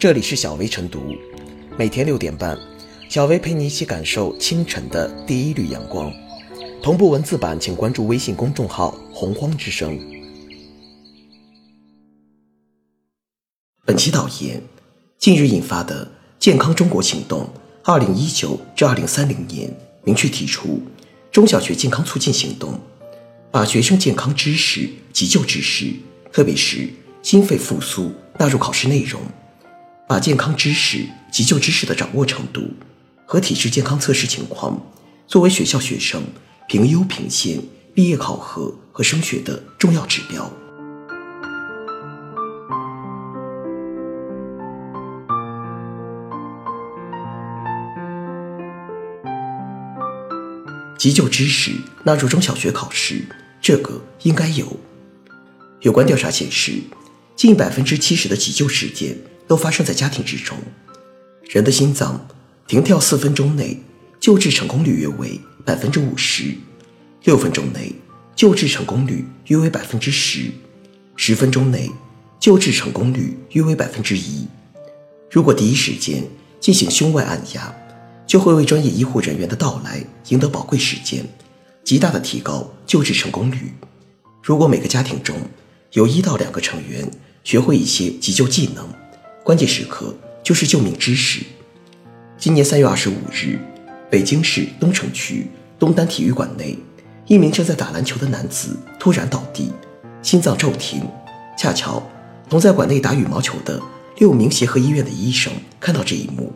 这里是小薇晨读，每天六点半，小薇陪你一起感受清晨的第一缕阳光。同步文字版，请关注微信公众号“洪荒之声”。本期导言：近日引发的“健康中国行动 ”（2019 至2030年）明确提出，中小学健康促进行动，把学生健康知识、急救知识，特别是心肺复苏纳入考试内容。把健康知识、急救知识的掌握程度和体质健康测试情况作为学校学生评优评先、毕业考核和升学的重要指标。急救知识纳入中小学考试，这个应该有。有关调查显示，近百分之七十的急救事件。都发生在家庭之中。人的心脏停跳四分钟内，救治成功率约为百分之五十；六分钟内，救治成功率约为百分之十；十分钟内，救治成功率约为百分之一。如果第一时间进行胸外按压，就会为专业医护人员的到来赢得宝贵时间，极大的提高救治成功率。如果每个家庭中有一到两个成员学会一些急救技能，关键时刻就是救命知识。今年三月二十五日，北京市东城区东单体育馆内，一名正在打篮球的男子突然倒地，心脏骤停。恰巧同在馆内打羽毛球的六名协和医院的医生看到这一幕，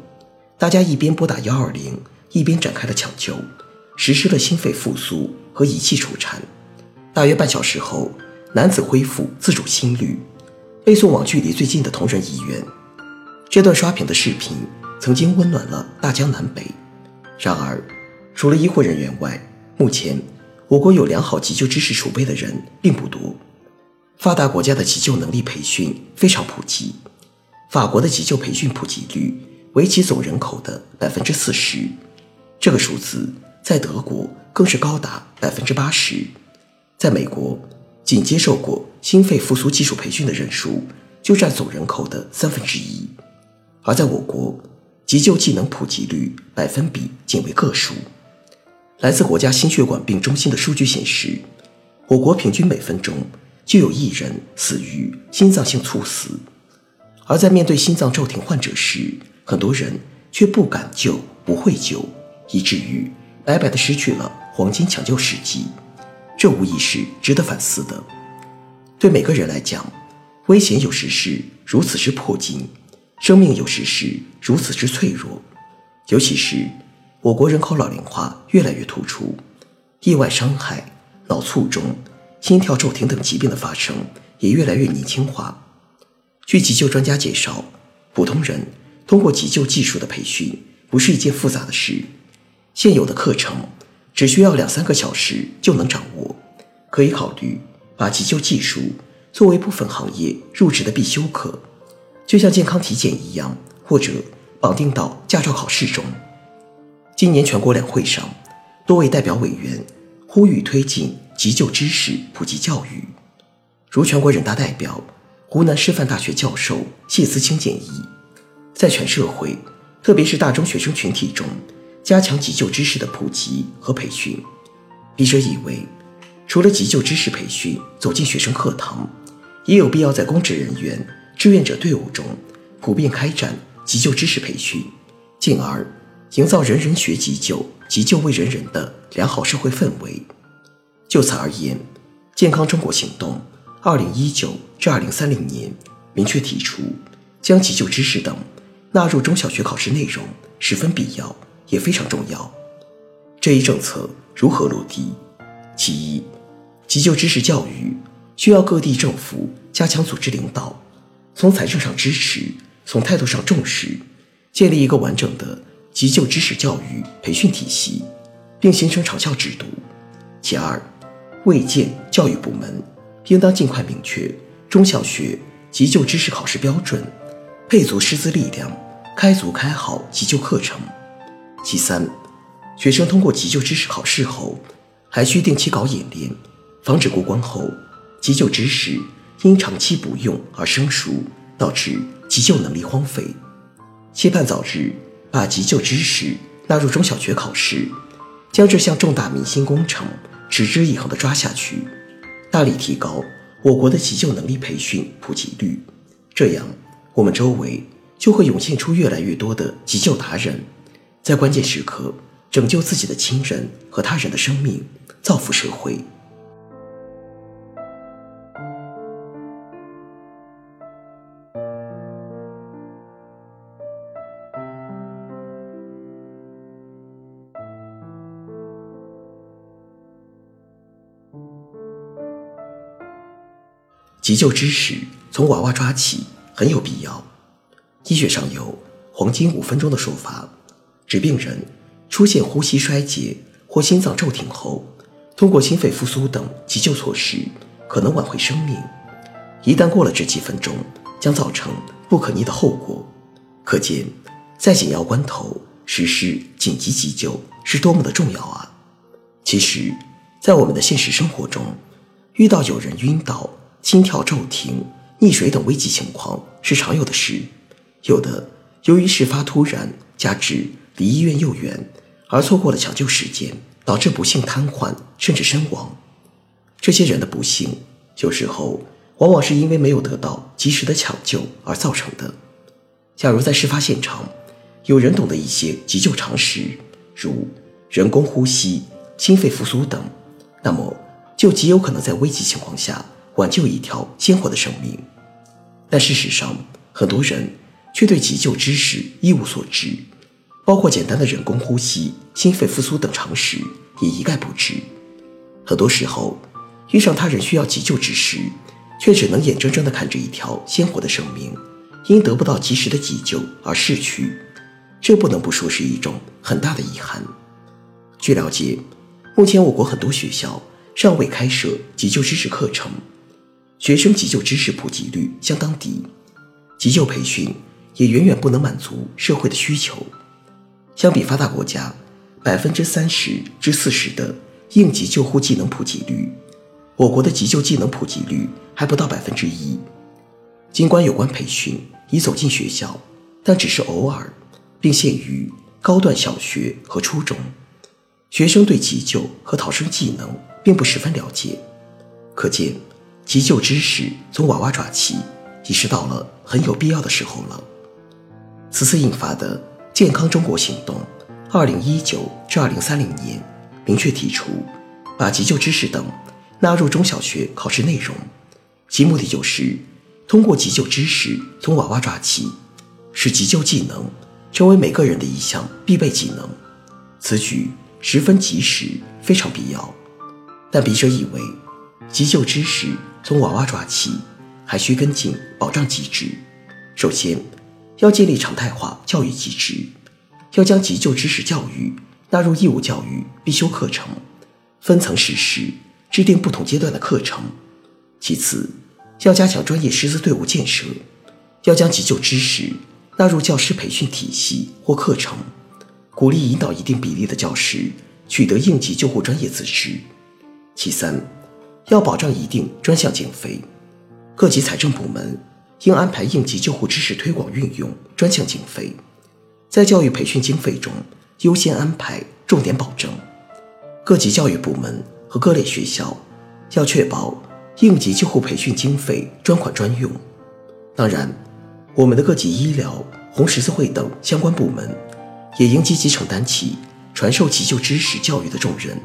大家一边拨打幺二零，一边展开了抢救，实施了心肺复苏和仪器除颤。大约半小时后，男子恢复自主心率，被送往距离最近的同仁医院。这段刷屏的视频曾经温暖了大江南北。然而，除了医护人员外，目前我国有良好急救知识储备的人并不多。发达国家的急救能力培训非常普及，法国的急救培训普及率为其总人口的百分之四十，这个数字在德国更是高达百分之八十。在美国，仅接受过心肺复苏技术培训的人数就占总人口的三分之一。而在我国，急救技能普及率百分比仅为个数。来自国家心血管病中心的数据显示，我国平均每分钟就有一人死于心脏性猝死。而在面对心脏骤停患者时，很多人却不敢救、不会救，以至于白白的失去了黄金抢救时机。这无疑是值得反思的。对每个人来讲，危险有时是如此之迫近。生命有时是如此之脆弱，尤其是我国人口老龄化越来越突出，意外伤害、脑卒中、心跳骤停等疾病的发生也越来越年轻化。据急救专家介绍，普通人通过急救技术的培训不是一件复杂的事，现有的课程只需要两三个小时就能掌握，可以考虑把急救技术作为部分行业入职的必修课。就像健康体检一样，或者绑定到驾照考试中。今年全国两会上，多位代表委员呼吁推进急救知识普及教育，如全国人大代表、湖南师范大学教授谢思清建议，在全社会，特别是大中学生群体中，加强急救知识的普及和培训。笔者以为，除了急救知识培训走进学生课堂，也有必要在公职人员。志愿者队伍中，普遍开展急救知识培训，进而营造人人学急救、急救为人人的良好社会氛围。就此而言，健康中国行动二零一九至二零三零年明确提出，将急救知识等纳入中小学考试内容十分必要，也非常重要。这一政策如何落地？其一，急救知识教育需要各地政府加强组织领导。从财政上支持，从态度上重视，建立一个完整的急救知识教育培训体系，并形成长效制度。其二，卫健教育部门应当尽快明确中小学急救知识考试标准，配足师资力量，开足开好急救课程。其三，学生通过急救知识考试后，还需定期搞演练，防止过关后急救知识。因长期不用而生疏，导致急救能力荒废，期盼早日把急救知识纳入中小学考试，将这项重大民心工程持之以恒地抓下去，大力提高我国的急救能力培训普及率。这样，我们周围就会涌现出越来越多的急救达人，在关键时刻拯救自己的亲人和他人的生命，造福社会。急救知识从娃娃抓起很有必要。医学上有“黄金五分钟”的说法，指病人出现呼吸衰竭或心脏骤停后，通过心肺复苏等急救措施，可能挽回生命。一旦过了这几分钟，将造成不可逆的后果。可见，在紧要关头实施紧急急救是多么的重要啊！其实，在我们的现实生活中，遇到有人晕倒，心跳骤停、溺水等危急情况是常有的事，有的由于事发突然，加之离医院又远，而错过了抢救时间，导致不幸瘫痪甚至身亡。这些人的不幸，有时候往往是因为没有得到及时的抢救而造成的。假如在事发现场有人懂得一些急救常识，如人工呼吸、心肺复苏等，那么就极有可能在危急情况下。挽救一条鲜活的生命，但事实上，很多人却对急救知识一无所知，包括简单的人工呼吸、心肺复苏等常识也一概不知。很多时候，遇上他人需要急救之时，却只能眼睁睁地看着一条鲜活的生命因得不到及时的急救而逝去，这不能不说是一种很大的遗憾。据了解，目前我国很多学校尚未开设急救知识课程。学生急救知识普及率相当低，急救培训也远远不能满足社会的需求。相比发达国家百分之三十至四十的应急救护技能普及率，我国的急救技能普及率还不到百分之一。尽管有关培训已走进学校，但只是偶尔，并限于高段小学和初中，学生对急救和逃生技能并不十分了解，可见。急救知识从娃娃抓起，已是到了很有必要的时候了。此次印发的《健康中国行动（二零一九至二零三零年）》明确提出，把急救知识等纳入中小学考试内容，其目的就是通过急救知识从娃娃抓起，使急救技能成为每个人的一项必备技能。此举十分及时，非常必要。但笔者以为，急救知识。从娃娃抓起，还需跟进保障机制。首先，要建立常态化教育机制，要将急救知识教育纳入义务教育必修课程，分层实施，制定不同阶段的课程。其次，要加强专业师资队伍建设，要将急救知识纳入教师培训体系或课程，鼓励引导一定比例的教师取得应急救护专业资质。其三，要保障一定专项经费，各级财政部门应安排应急救护知识推广运用专项经费，在教育培训经费中优先安排重点保证。各级教育部门和各类学校要确保应急救护培训经费专款专用。当然，我们的各级医疗、红十字会等相关部门也应积极承担起传授急救知识教育的重任。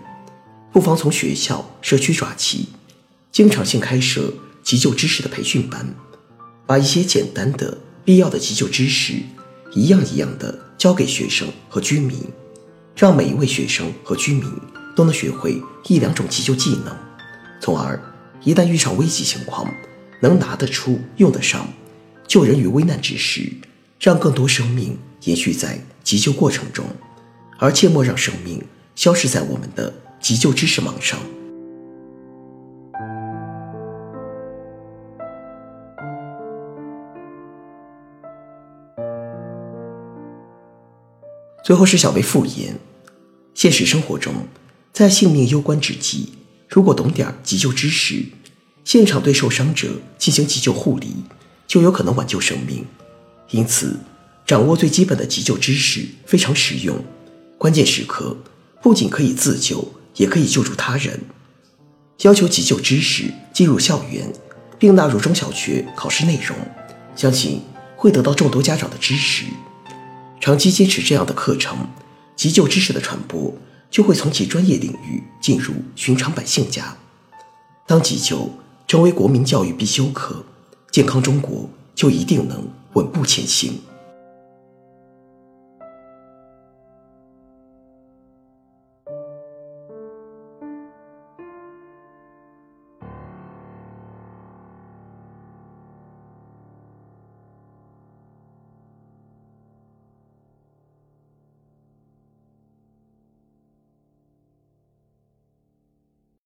不妨从学校、社区抓起，经常性开设急救知识的培训班，把一些简单的、必要的急救知识一样一样的教给学生和居民，让每一位学生和居民都能学会一两种急救技能，从而一旦遇上危急情况，能拿得出、用得上，救人于危难之时，让更多生命延续在急救过程中，而切莫让生命消失在我们的。急救知识网上。最后是小薇复言：现实生活中，在性命攸关之际，如果懂点急救知识，现场对受伤者进行急救护理，就有可能挽救生命。因此，掌握最基本的急救知识非常实用。关键时刻，不仅可以自救，也可以救助他人。要求急救知识进入校园，并纳入中小学考试内容，相信会得到众多家长的支持。长期坚持这样的课程，急救知识的传播就会从其专业领域进入寻常百姓家。当急救成为国民教育必修课，健康中国就一定能稳步前行。